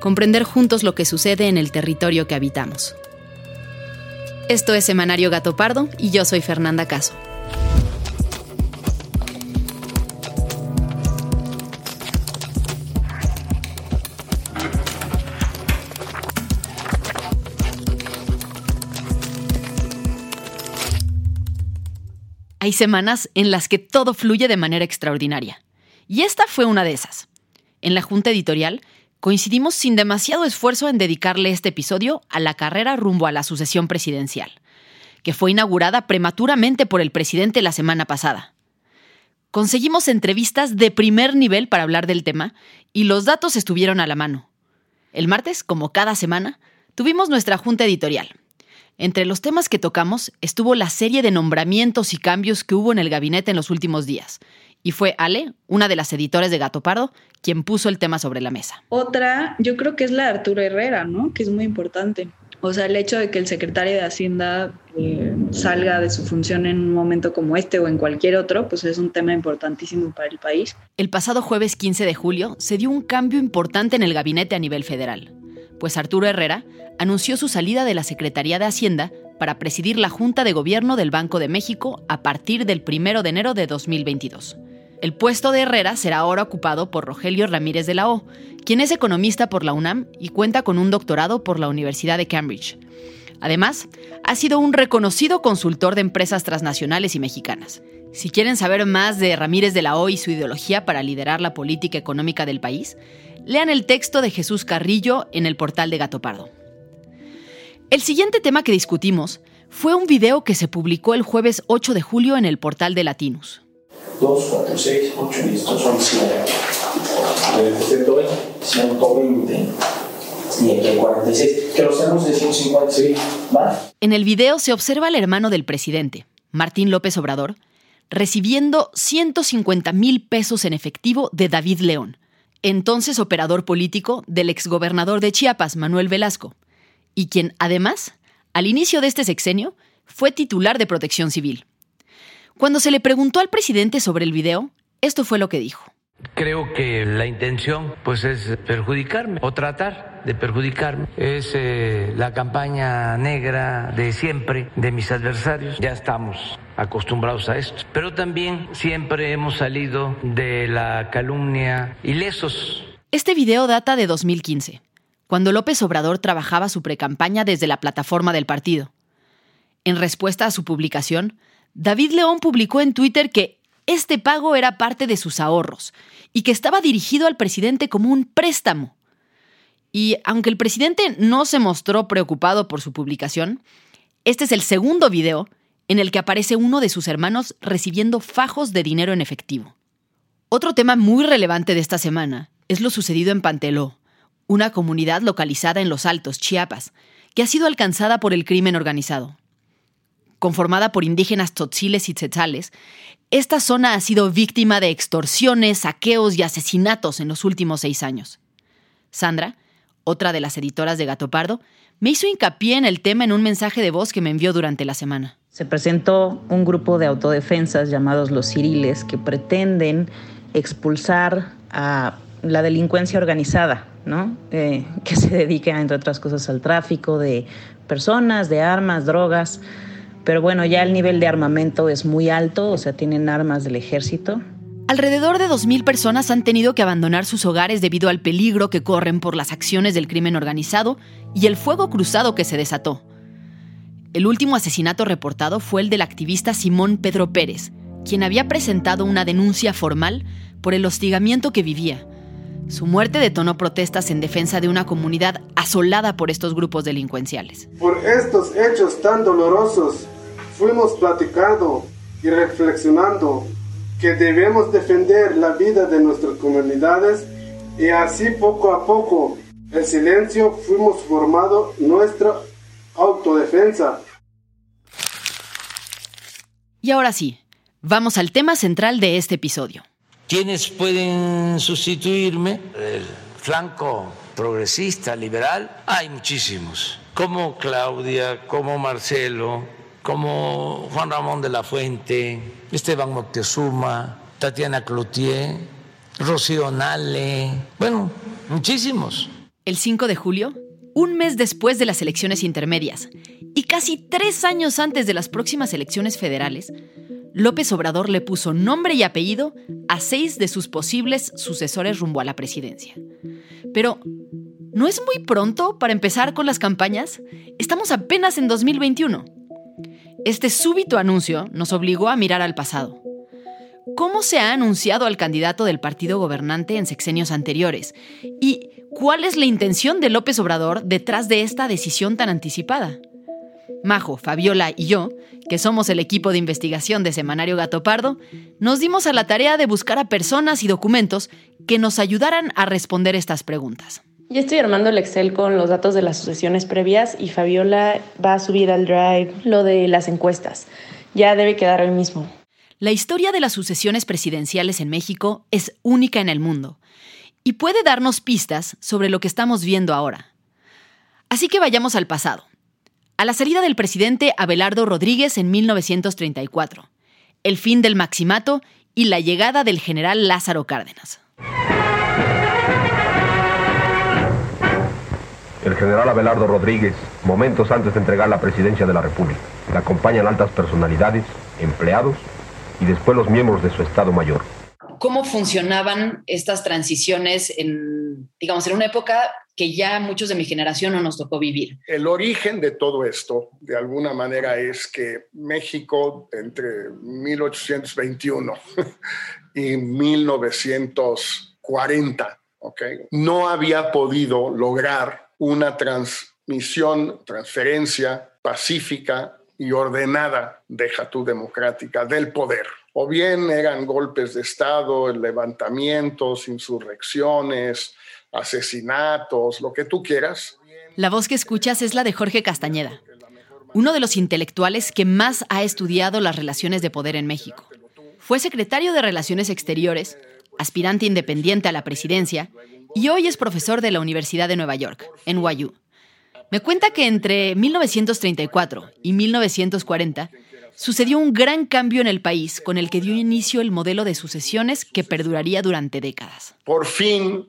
comprender juntos lo que sucede en el territorio que habitamos. Esto es Semanario Gato Pardo y yo soy Fernanda Caso. Hay semanas en las que todo fluye de manera extraordinaria. Y esta fue una de esas. En la junta editorial coincidimos sin demasiado esfuerzo en dedicarle este episodio a la carrera rumbo a la sucesión presidencial, que fue inaugurada prematuramente por el presidente la semana pasada. Conseguimos entrevistas de primer nivel para hablar del tema y los datos estuvieron a la mano. El martes, como cada semana, tuvimos nuestra junta editorial. Entre los temas que tocamos estuvo la serie de nombramientos y cambios que hubo en el gabinete en los últimos días, y fue Ale, una de las editoras de Gato Pardo, quien puso el tema sobre la mesa. Otra, yo creo que es la de Arturo Herrera, ¿no? Que es muy importante. O sea, el hecho de que el secretario de Hacienda eh, salga de su función en un momento como este o en cualquier otro, pues es un tema importantísimo para el país. El pasado jueves 15 de julio se dio un cambio importante en el gabinete a nivel federal, pues Arturo Herrera anunció su salida de la Secretaría de Hacienda para presidir la Junta de Gobierno del Banco de México a partir del 1 de enero de 2022. El puesto de Herrera será ahora ocupado por Rogelio Ramírez de la O, quien es economista por la UNAM y cuenta con un doctorado por la Universidad de Cambridge. Además, ha sido un reconocido consultor de empresas transnacionales y mexicanas. Si quieren saber más de Ramírez de la O y su ideología para liderar la política económica del país, lean el texto de Jesús Carrillo en el portal de Gato Pardo. El siguiente tema que discutimos fue un video que se publicó el jueves 8 de julio en el portal de Latinus. 2, 4, 6, 8, listo, son 100. 120, 120. Y aquí hay 46. Que los de 150, sí. ¿vale? En el video se observa al hermano del presidente, Martín López Obrador, recibiendo 150 mil pesos en efectivo de David León, entonces operador político del exgobernador de Chiapas, Manuel Velasco, y quien, además, al inicio de este sexenio, fue titular de protección civil. Cuando se le preguntó al presidente sobre el video, esto fue lo que dijo. Creo que la intención pues es perjudicarme o tratar de perjudicarme. Es eh, la campaña negra de siempre de mis adversarios. Ya estamos acostumbrados a esto. Pero también siempre hemos salido de la calumnia ilesos. Este video data de 2015, cuando López Obrador trabajaba su precampaña desde la plataforma del partido. En respuesta a su publicación, David León publicó en Twitter que este pago era parte de sus ahorros y que estaba dirigido al presidente como un préstamo. Y aunque el presidente no se mostró preocupado por su publicación, este es el segundo video en el que aparece uno de sus hermanos recibiendo fajos de dinero en efectivo. Otro tema muy relevante de esta semana es lo sucedido en Panteló, una comunidad localizada en Los Altos, Chiapas, que ha sido alcanzada por el crimen organizado conformada por indígenas tzotziles y tzetzales, esta zona ha sido víctima de extorsiones, saqueos y asesinatos en los últimos seis años. Sandra, otra de las editoras de Gato Pardo, me hizo hincapié en el tema en un mensaje de voz que me envió durante la semana. Se presentó un grupo de autodefensas llamados los Ciriles que pretenden expulsar a la delincuencia organizada, ¿no? Eh, que se dedica, entre otras cosas, al tráfico de personas, de armas, drogas. Pero bueno, ya el nivel de armamento es muy alto, o sea, tienen armas del ejército. Alrededor de 2.000 personas han tenido que abandonar sus hogares debido al peligro que corren por las acciones del crimen organizado y el fuego cruzado que se desató. El último asesinato reportado fue el del activista Simón Pedro Pérez, quien había presentado una denuncia formal por el hostigamiento que vivía. Su muerte detonó protestas en defensa de una comunidad asolada por estos grupos delincuenciales. Por estos hechos tan dolorosos, fuimos platicando y reflexionando que debemos defender la vida de nuestras comunidades y así poco a poco, el silencio, fuimos formando nuestra autodefensa. Y ahora sí, vamos al tema central de este episodio. ¿Quiénes pueden sustituirme? El flanco progresista, liberal, hay muchísimos, como Claudia, como Marcelo, como Juan Ramón de la Fuente, Esteban Moctezuma, Tatiana Cloutier, Rocío Nale, bueno, muchísimos. El 5 de julio, un mes después de las elecciones intermedias y casi tres años antes de las próximas elecciones federales, López Obrador le puso nombre y apellido a seis de sus posibles sucesores rumbo a la presidencia. Pero, ¿no es muy pronto para empezar con las campañas? Estamos apenas en 2021. Este súbito anuncio nos obligó a mirar al pasado. ¿Cómo se ha anunciado al candidato del partido gobernante en sexenios anteriores? ¿Y cuál es la intención de López Obrador detrás de esta decisión tan anticipada? Majo, Fabiola y yo, que somos el equipo de investigación de Semanario Gato Pardo, nos dimos a la tarea de buscar a personas y documentos que nos ayudaran a responder estas preguntas. Ya estoy armando el Excel con los datos de las sucesiones previas y Fabiola va a subir al Drive lo de las encuestas. Ya debe quedar hoy mismo. La historia de las sucesiones presidenciales en México es única en el mundo y puede darnos pistas sobre lo que estamos viendo ahora. Así que vayamos al pasado a la salida del presidente Abelardo Rodríguez en 1934, el fin del maximato y la llegada del general Lázaro Cárdenas. El general Abelardo Rodríguez, momentos antes de entregar la presidencia de la República. Le acompañan altas personalidades, empleados y después los miembros de su Estado Mayor. ¿Cómo funcionaban estas transiciones en, digamos, en una época que ya muchos de mi generación no nos tocó vivir. El origen de todo esto, de alguna manera, es que México entre 1821 y 1940, ¿okay? no había podido lograr una transmisión, transferencia pacífica y ordenada, deja tú democrática, del poder. O bien eran golpes de Estado, levantamientos, insurrecciones, asesinatos, lo que tú quieras. La voz que escuchas es la de Jorge Castañeda, uno de los intelectuales que más ha estudiado las relaciones de poder en México. Fue secretario de Relaciones Exteriores, aspirante independiente a la presidencia y hoy es profesor de la Universidad de Nueva York, NYU. Me cuenta que entre 1934 y 1940 sucedió un gran cambio en el país con el que dio inicio el modelo de sucesiones que perduraría durante décadas. Por fin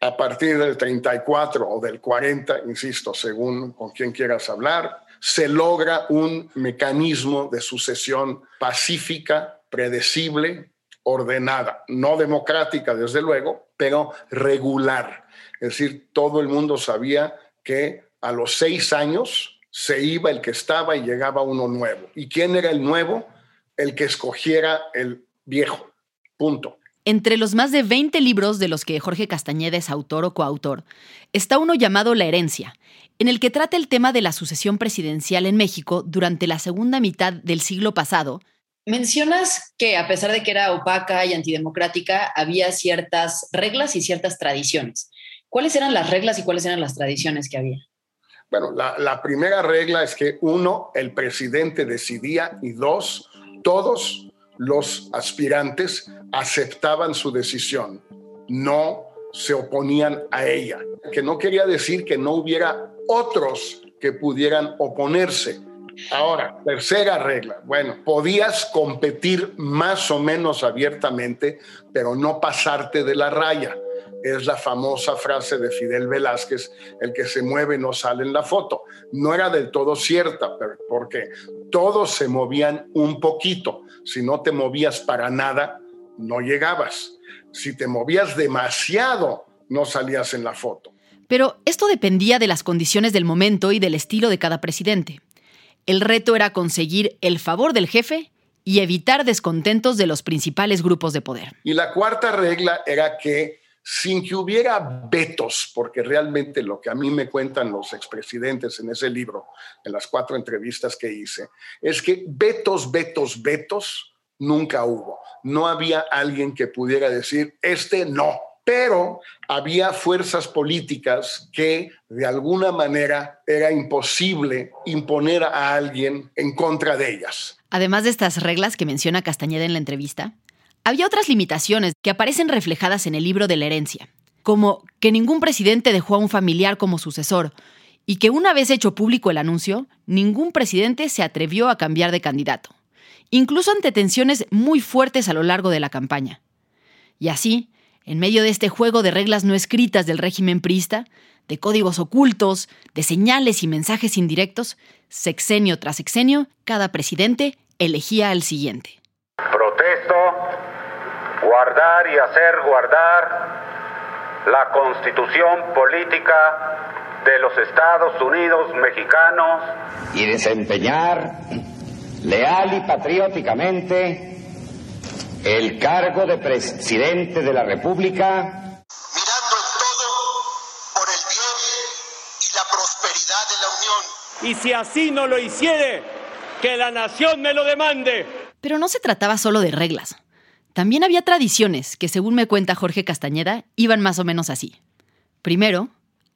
a partir del 34 o del 40, insisto, según con quien quieras hablar, se logra un mecanismo de sucesión pacífica, predecible, ordenada, no democrática desde luego, pero regular. Es decir, todo el mundo sabía que a los seis años se iba el que estaba y llegaba uno nuevo. ¿Y quién era el nuevo? El que escogiera el viejo. Punto. Entre los más de 20 libros de los que Jorge Castañeda es autor o coautor, está uno llamado La herencia, en el que trata el tema de la sucesión presidencial en México durante la segunda mitad del siglo pasado. Mencionas que a pesar de que era opaca y antidemocrática, había ciertas reglas y ciertas tradiciones. ¿Cuáles eran las reglas y cuáles eran las tradiciones que había? Bueno, la, primera regla es que uno, el presidente decidía y dos, todos los aspirantes aceptaban su decisión, no se oponían a ella, que no quería decir que no hubiera otros que pudieran oponerse. Ahora, tercera regla. Bueno, podías competir más o menos abiertamente, pero no pasarte de la raya. Es la famosa frase de Fidel Velázquez, el que se mueve no sale en la foto. No era del todo cierta, porque todos se movían un poquito. Si no te movías para nada, no llegabas. Si te movías demasiado, no salías en la foto. Pero esto dependía de las condiciones del momento y del estilo de cada presidente. El reto era conseguir el favor del jefe y evitar descontentos de los principales grupos de poder. Y la cuarta regla era que sin que hubiera vetos, porque realmente lo que a mí me cuentan los expresidentes en ese libro, en las cuatro entrevistas que hice, es que vetos, vetos, vetos nunca hubo. No había alguien que pudiera decir, este no, pero había fuerzas políticas que de alguna manera era imposible imponer a alguien en contra de ellas. Además de estas reglas que menciona Castañeda en la entrevista, había otras limitaciones que aparecen reflejadas en el libro de la herencia, como que ningún presidente dejó a un familiar como sucesor y que una vez hecho público el anuncio, ningún presidente se atrevió a cambiar de candidato, incluso ante tensiones muy fuertes a lo largo de la campaña. Y así, en medio de este juego de reglas no escritas del régimen priista, de códigos ocultos, de señales y mensajes indirectos, sexenio tras sexenio, cada presidente elegía al siguiente. Protesto guardar y hacer guardar la constitución política de los Estados Unidos mexicanos y desempeñar leal y patrióticamente el cargo de presidente de la República. Mirando en todo por el bien y la prosperidad de la Unión. Y si así no lo hiciere, que la nación me lo demande. Pero no se trataba solo de reglas. También había tradiciones que, según me cuenta Jorge Castañeda, iban más o menos así. Primero,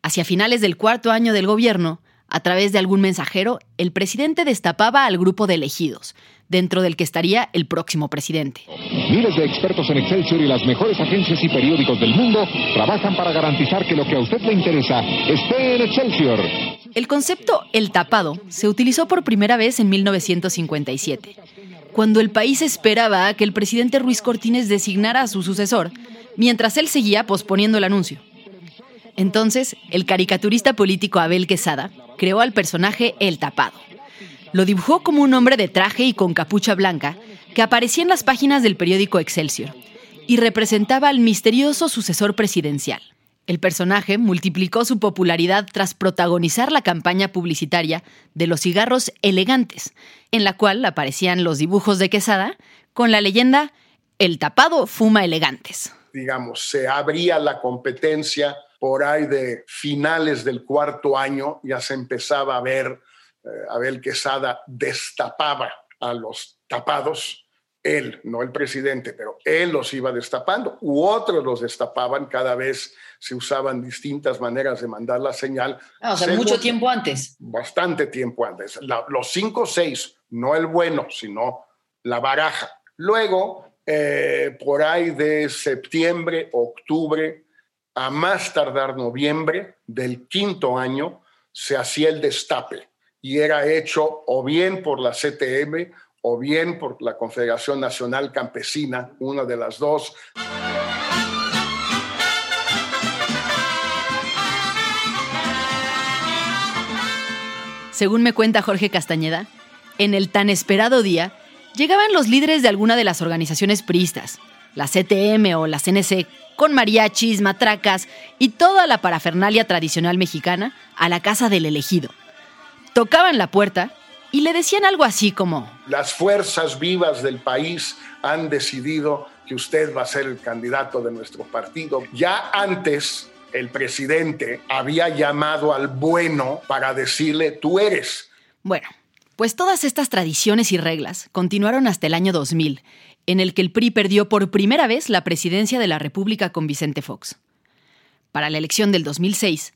hacia finales del cuarto año del gobierno, a través de algún mensajero, el presidente destapaba al grupo de elegidos, dentro del que estaría el próximo presidente. Miles de expertos en Excelsior y las mejores agencias y periódicos del mundo trabajan para garantizar que lo que a usted le interesa esté en Excelsior. El concepto el tapado se utilizó por primera vez en 1957, cuando el país esperaba a que el presidente Ruiz Cortines designara a su sucesor, mientras él seguía posponiendo el anuncio. Entonces, el caricaturista político Abel Quesada creó al personaje El Tapado. Lo dibujó como un hombre de traje y con capucha blanca que aparecía en las páginas del periódico Excelsior y representaba al misterioso sucesor presidencial. El personaje multiplicó su popularidad tras protagonizar la campaña publicitaria de los cigarros elegantes, en la cual aparecían los dibujos de Quesada con la leyenda El tapado fuma elegantes. Digamos, se abría la competencia por ahí de finales del cuarto año, ya se empezaba a ver, eh, Abel Quesada destapaba a los tapados, él, no el presidente, pero él los iba destapando, u otros los destapaban, cada vez se usaban distintas maneras de mandar la señal. Ah, o sea, mucho tiempo antes. Bastante tiempo antes. los cinco o seis, no el bueno, sino la baraja. Luego, eh, por ahí de septiembre, octubre, a más tardar noviembre del quinto año, se hacía el destape y era hecho o bien por la CTM o bien por la Confederación Nacional Campesina, una de las dos. Según me cuenta Jorge Castañeda, en el tan esperado día, llegaban los líderes de alguna de las organizaciones priistas, la CTM o la CNC, con mariachis, matracas y toda la parafernalia tradicional mexicana a la casa del elegido. Tocaban la puerta y le decían algo así como... Las fuerzas vivas del país han decidido que usted va a ser el candidato de nuestro partido. Ya antes el presidente había llamado al bueno para decirle, tú eres. Bueno, pues todas estas tradiciones y reglas continuaron hasta el año 2000 en el que el PRI perdió por primera vez la presidencia de la República con Vicente Fox. Para la elección del 2006,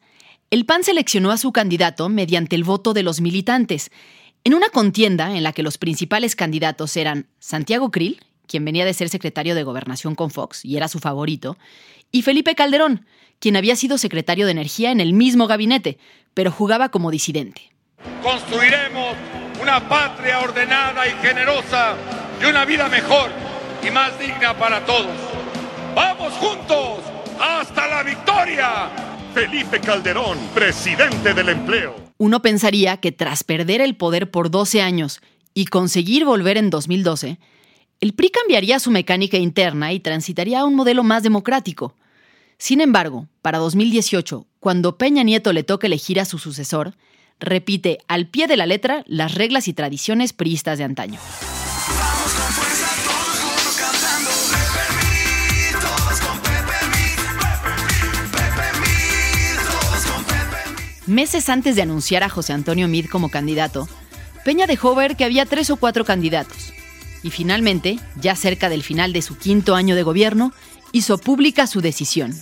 el PAN seleccionó a su candidato mediante el voto de los militantes, en una contienda en la que los principales candidatos eran Santiago Krill, quien venía de ser secretario de Gobernación con Fox y era su favorito, y Felipe Calderón, quien había sido secretario de Energía en el mismo gabinete, pero jugaba como disidente. Construiremos una patria ordenada y generosa y una vida mejor y más digna para todos. ¡Vamos juntos! ¡Hasta la victoria! Felipe Calderón, presidente del empleo. Uno pensaría que tras perder el poder por 12 años y conseguir volver en 2012, el PRI cambiaría su mecánica interna y transitaría a un modelo más democrático. Sin embargo, para 2018, cuando Peña Nieto le toca elegir a su sucesor, repite al pie de la letra las reglas y tradiciones priistas de antaño. Meses antes de anunciar a José Antonio Mid como candidato, Peña dejó ver que había tres o cuatro candidatos. Y finalmente, ya cerca del final de su quinto año de gobierno, hizo pública su decisión.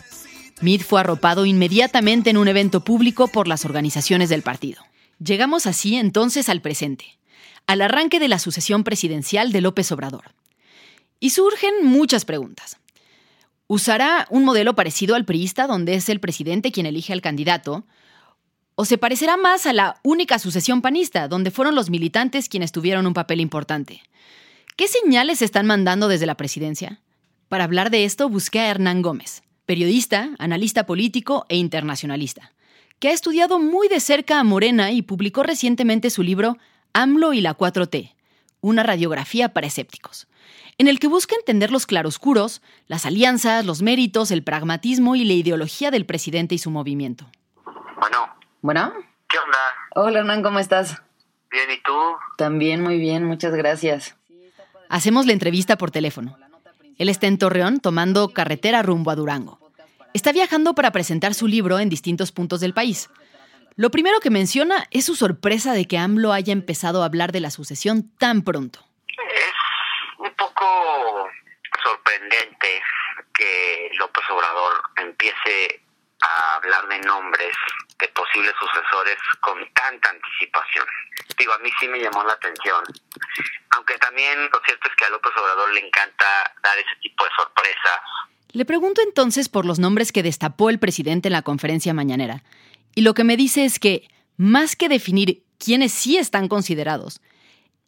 Mid fue arropado inmediatamente en un evento público por las organizaciones del partido. Llegamos así entonces al presente, al arranque de la sucesión presidencial de López Obrador. Y surgen muchas preguntas. ¿Usará un modelo parecido al priista donde es el presidente quien elige al candidato? ¿O se parecerá más a la única sucesión panista, donde fueron los militantes quienes tuvieron un papel importante? ¿Qué señales se están mandando desde la presidencia? Para hablar de esto busqué a Hernán Gómez, periodista, analista político e internacionalista, que ha estudiado muy de cerca a Morena y publicó recientemente su libro AMLO y la 4T, una radiografía para escépticos, en el que busca entender los claroscuros, las alianzas, los méritos, el pragmatismo y la ideología del presidente y su movimiento. Bueno, bueno. ¿Qué onda? Hola Hernán, ¿cómo estás? Bien, ¿y tú? También muy bien, muchas gracias. Hacemos la entrevista por teléfono. Él está en Torreón tomando carretera rumbo a Durango. Está viajando para presentar su libro en distintos puntos del país. Lo primero que menciona es su sorpresa de que AMLO haya empezado a hablar de la sucesión tan pronto. Es un poco sorprendente que López Obrador empiece a hablar de nombres de posibles sucesores con tanta anticipación. Digo, a mí sí me llamó la atención. Aunque también lo cierto es que a López Obrador le encanta dar ese tipo de sorpresas. Le pregunto entonces por los nombres que destapó el presidente en la conferencia mañanera. Y lo que me dice es que, más que definir quiénes sí están considerados,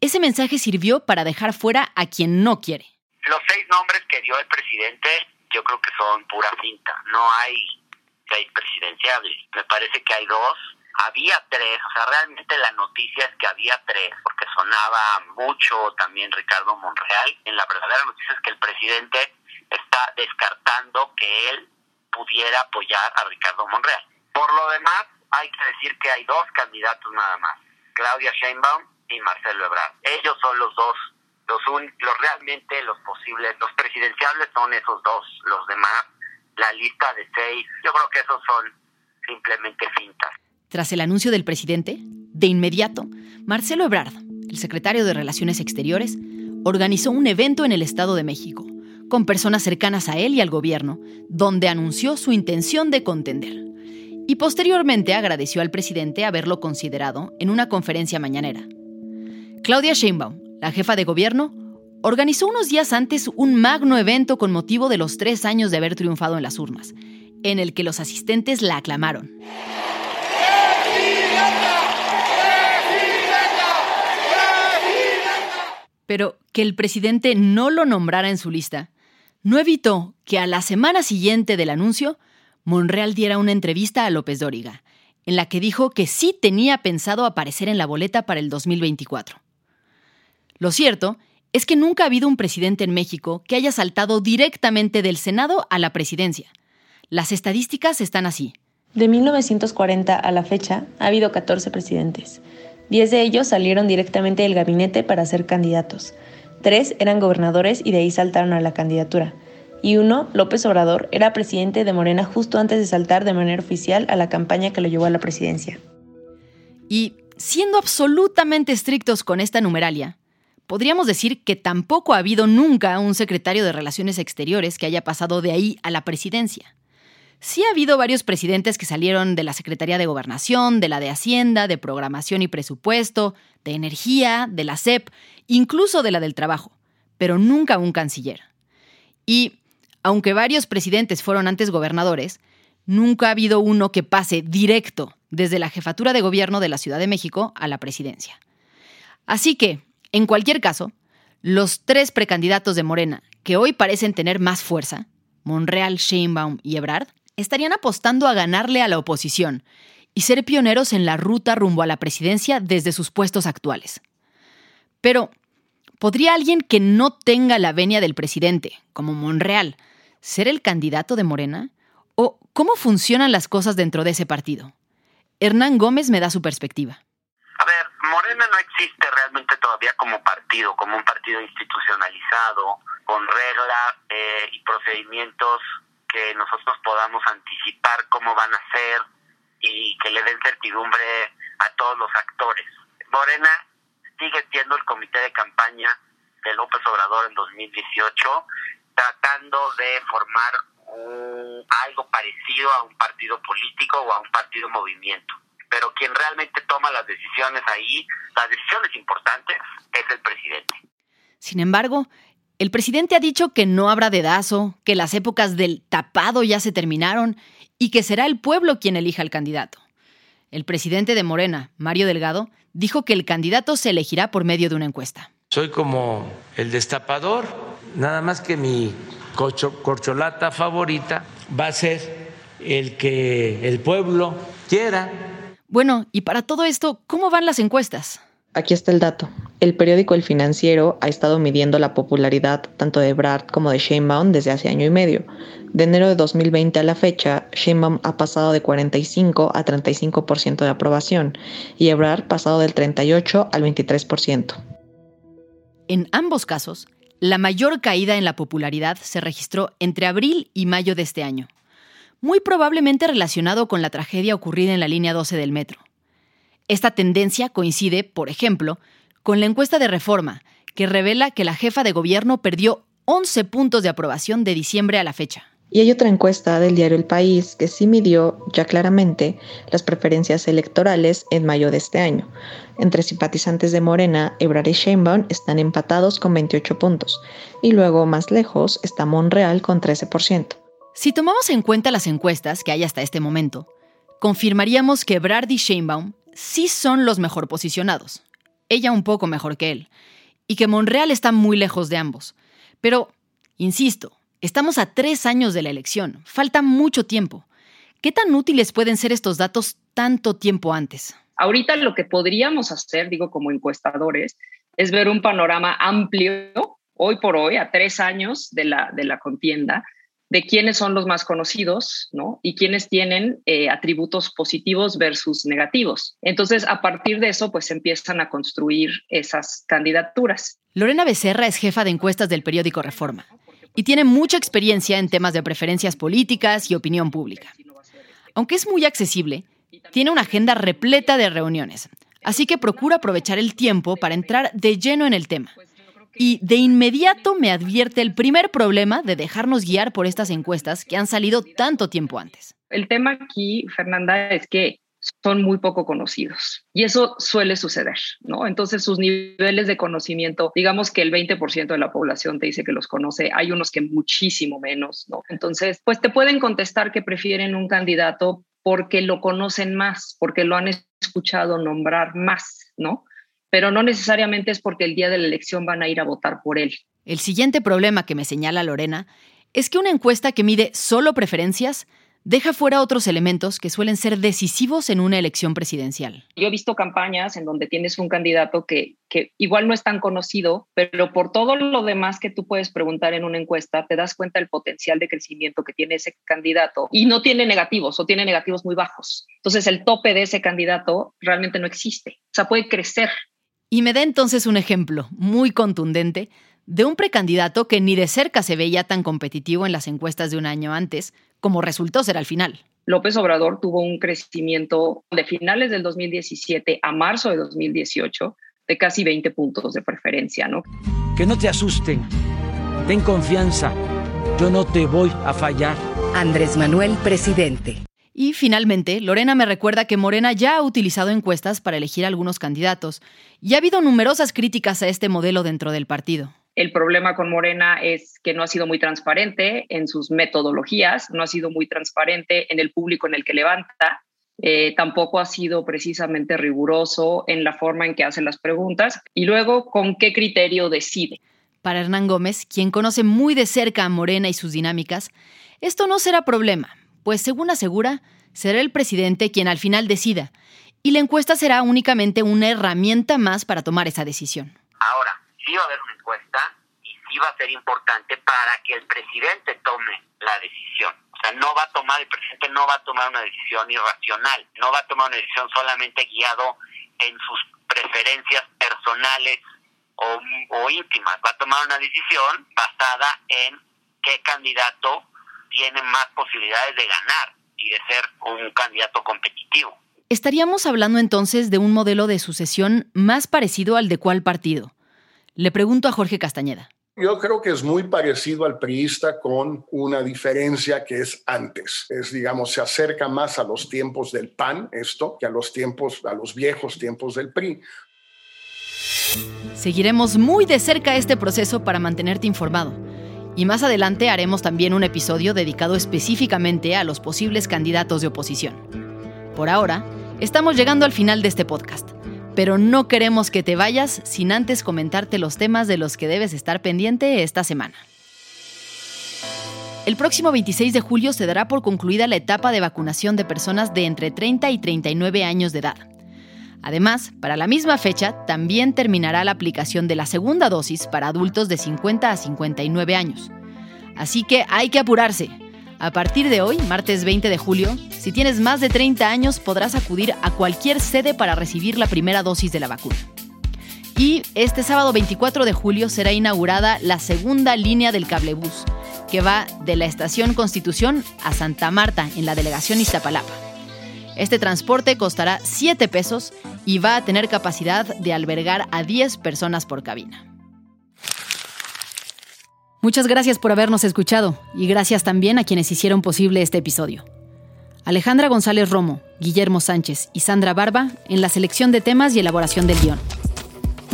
ese mensaje sirvió para dejar fuera a quien no quiere. Los seis nombres que dio el presidente yo creo que son pura cinta. No hay seis presidenciables. Me parece que hay dos. Había tres, o sea, realmente la noticia es que había tres, porque sonaba mucho también Ricardo Monreal. En la verdadera noticia es que el presidente está descartando que él pudiera apoyar a Ricardo Monreal. Por lo demás, hay que decir que hay dos candidatos nada más, Claudia Sheinbaum y Marcelo Ebrard. Ellos son los dos, los, los realmente los posibles, los presidenciables son esos dos, los demás la lista de seis. Yo creo que esos son simplemente fintas. Tras el anuncio del presidente, de inmediato, Marcelo Ebrard, el secretario de Relaciones Exteriores, organizó un evento en el Estado de México, con personas cercanas a él y al gobierno, donde anunció su intención de contender. Y posteriormente agradeció al presidente haberlo considerado en una conferencia mañanera. Claudia Sheinbaum, la jefa de gobierno, organizó unos días antes un magno evento con motivo de los tres años de haber triunfado en las urnas, en el que los asistentes la aclamaron. Pero que el presidente no lo nombrara en su lista no evitó que a la semana siguiente del anuncio, Monreal diera una entrevista a López Dóriga, en la que dijo que sí tenía pensado aparecer en la boleta para el 2024. Lo cierto es que nunca ha habido un presidente en México que haya saltado directamente del Senado a la presidencia. Las estadísticas están así. De 1940 a la fecha, ha habido 14 presidentes. Diez de ellos salieron directamente del gabinete para ser candidatos. Tres eran gobernadores y de ahí saltaron a la candidatura. Y uno, López Obrador, era presidente de Morena justo antes de saltar de manera oficial a la campaña que lo llevó a la presidencia. Y siendo absolutamente estrictos con esta numeralia, podríamos decir que tampoco ha habido nunca un secretario de Relaciones Exteriores que haya pasado de ahí a la presidencia. Sí ha habido varios presidentes que salieron de la Secretaría de Gobernación, de la de Hacienda, de Programación y Presupuesto, de Energía, de la CEP, incluso de la del Trabajo, pero nunca un canciller. Y, aunque varios presidentes fueron antes gobernadores, nunca ha habido uno que pase directo desde la jefatura de gobierno de la Ciudad de México a la presidencia. Así que, en cualquier caso, los tres precandidatos de Morena, que hoy parecen tener más fuerza, Monreal, Sheinbaum y Ebrard, estarían apostando a ganarle a la oposición y ser pioneros en la ruta rumbo a la presidencia desde sus puestos actuales. Pero, ¿podría alguien que no tenga la venia del presidente, como Monreal, ser el candidato de Morena? ¿O cómo funcionan las cosas dentro de ese partido? Hernán Gómez me da su perspectiva. Morena no existe realmente todavía como partido, como un partido institucionalizado, con reglas eh, y procedimientos que nosotros podamos anticipar cómo van a ser y que le den certidumbre a todos los actores. Morena sigue siendo el comité de campaña de López Obrador en 2018, tratando de formar algo parecido a un partido político o a un partido movimiento. Pero quien realmente toma las decisiones ahí, las decisiones importantes, es el presidente. Sin embargo, el presidente ha dicho que no habrá dedazo, que las épocas del tapado ya se terminaron y que será el pueblo quien elija al candidato. El presidente de Morena, Mario Delgado, dijo que el candidato se elegirá por medio de una encuesta. Soy como el destapador, nada más que mi corcholata favorita va a ser el que el pueblo quiera. Bueno, y para todo esto, ¿cómo van las encuestas? Aquí está el dato. El periódico El Financiero ha estado midiendo la popularidad tanto de Brad como de Sheinbaum desde hace año y medio. De enero de 2020 a la fecha, Sheinbaum ha pasado de 45 a 35% de aprobación y Ebrard pasado del 38 al 23%. En ambos casos, la mayor caída en la popularidad se registró entre abril y mayo de este año, muy probablemente relacionado con la tragedia ocurrida en la línea 12 del metro. Esta tendencia coincide, por ejemplo, con la encuesta de reforma, que revela que la jefa de gobierno perdió 11 puntos de aprobación de diciembre a la fecha. Y hay otra encuesta del diario El País que sí midió ya claramente las preferencias electorales en mayo de este año. Entre simpatizantes de Morena, Ebrard y Sheinbaum están empatados con 28 puntos. Y luego, más lejos, está Monreal con 13%. Si tomamos en cuenta las encuestas que hay hasta este momento, confirmaríamos que Ebrard y Sheinbaum sí son los mejor posicionados. Ella un poco mejor que él. Y que Monreal está muy lejos de ambos. Pero, insisto, Estamos a tres años de la elección. Falta mucho tiempo. ¿Qué tan útiles pueden ser estos datos tanto tiempo antes? Ahorita lo que podríamos hacer, digo como encuestadores, es ver un panorama amplio, hoy por hoy, a tres años de la, de la contienda, de quiénes son los más conocidos, ¿no? Y quiénes tienen eh, atributos positivos versus negativos. Entonces, a partir de eso, pues empiezan a construir esas candidaturas. Lorena Becerra es jefa de encuestas del periódico Reforma y tiene mucha experiencia en temas de preferencias políticas y opinión pública. Aunque es muy accesible, tiene una agenda repleta de reuniones, así que procura aprovechar el tiempo para entrar de lleno en el tema. Y de inmediato me advierte el primer problema de dejarnos guiar por estas encuestas que han salido tanto tiempo antes. El tema aquí, Fernanda, es que son muy poco conocidos. Y eso suele suceder, ¿no? Entonces sus niveles de conocimiento, digamos que el 20% de la población te dice que los conoce, hay unos que muchísimo menos, ¿no? Entonces, pues te pueden contestar que prefieren un candidato porque lo conocen más, porque lo han escuchado nombrar más, ¿no? Pero no necesariamente es porque el día de la elección van a ir a votar por él. El siguiente problema que me señala Lorena es que una encuesta que mide solo preferencias deja fuera otros elementos que suelen ser decisivos en una elección presidencial. Yo he visto campañas en donde tienes un candidato que, que, igual no es tan conocido, pero por todo lo demás que tú puedes preguntar en una encuesta, te das cuenta del potencial de crecimiento que tiene ese candidato y no tiene negativos o tiene negativos muy bajos. Entonces el tope de ese candidato realmente no existe. O sea, puede crecer. Y me da entonces un ejemplo muy contundente de un precandidato que ni de cerca se veía tan competitivo en las encuestas de un año antes, como resultó ser al final. López Obrador tuvo un crecimiento de finales del 2017 a marzo de 2018 de casi 20 puntos de preferencia, ¿no? Que no te asusten, ten confianza, yo no te voy a fallar. Andrés Manuel, presidente. Y finalmente, Lorena me recuerda que Morena ya ha utilizado encuestas para elegir algunos candidatos y ha habido numerosas críticas a este modelo dentro del partido. El problema con Morena es que no ha sido muy transparente en sus metodologías, no ha sido muy transparente en el público en el que levanta eh, tampoco ha sido precisamente riguroso en la forma en que hace las preguntas y luego con qué criterio decide. Para Hernán Gómez, quien conoce muy de cerca a Morena y sus dinámicas, esto no será problema, pues según asegura, será el presidente quien al final decida, y la encuesta será únicamente una herramienta más para tomar esa decisión. Ahora, sí va a haber una encuesta y sí va a ser importante para que el presidente tome la decisión. O sea, no va a tomar, el presidente no va a tomar una decisión irracional, no va a tomar una decisión solamente guiado en sus preferencias personales o, o íntimas, va a tomar una decisión basada en qué candidato tiene más posibilidades de ganar y de ser un candidato competitivo. Estaríamos hablando entonces de un modelo de sucesión más parecido al de cuál partido. Le pregunto a Jorge Castañeda. Yo creo que es muy parecido al priista con una diferencia que es antes. Es, digamos, se acerca más a los tiempos del PAN, esto, que a los tiempos, a los viejos tiempos del PRI. Seguiremos muy de cerca este proceso para mantenerte informado. Y más adelante haremos también un episodio dedicado específicamente a los posibles candidatos de oposición. Por ahora, estamos llegando al final de este podcast pero no queremos que te vayas sin antes comentarte los temas de los que debes estar pendiente esta semana. El próximo 26 de julio se dará por concluida la etapa de vacunación de personas de entre 30 y 39 años de edad. Además, para la misma fecha también terminará la aplicación de la segunda dosis para adultos de 50 a 59 años. Así que hay que apurarse. A partir de hoy, martes 20 de julio, si tienes más de 30 años podrás acudir a cualquier sede para recibir la primera dosis de la vacuna. Y este sábado 24 de julio será inaugurada la segunda línea del cablebús, que va de la estación Constitución a Santa Marta, en la delegación Iztapalapa. Este transporte costará 7 pesos y va a tener capacidad de albergar a 10 personas por cabina. Muchas gracias por habernos escuchado y gracias también a quienes hicieron posible este episodio. Alejandra González Romo, Guillermo Sánchez y Sandra Barba en la selección de temas y elaboración del guion.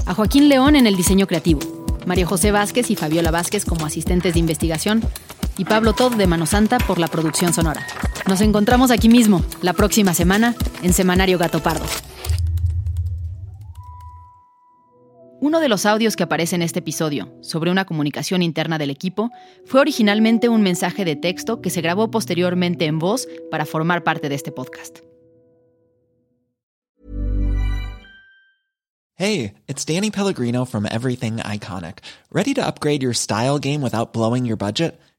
A Joaquín León en el diseño creativo, María José Vázquez y Fabiola Vázquez como asistentes de investigación y Pablo Todd de Mano Santa por la producción sonora. Nos encontramos aquí mismo, la próxima semana, en Semanario Gato Pardo. Uno de los audios que aparece en este episodio, sobre una comunicación interna del equipo, fue originalmente un mensaje de texto que se grabó posteriormente en voz para formar parte de este podcast. Hey, it's Danny Pellegrino from Everything Iconic. ¿Ready to upgrade your style game without blowing your budget?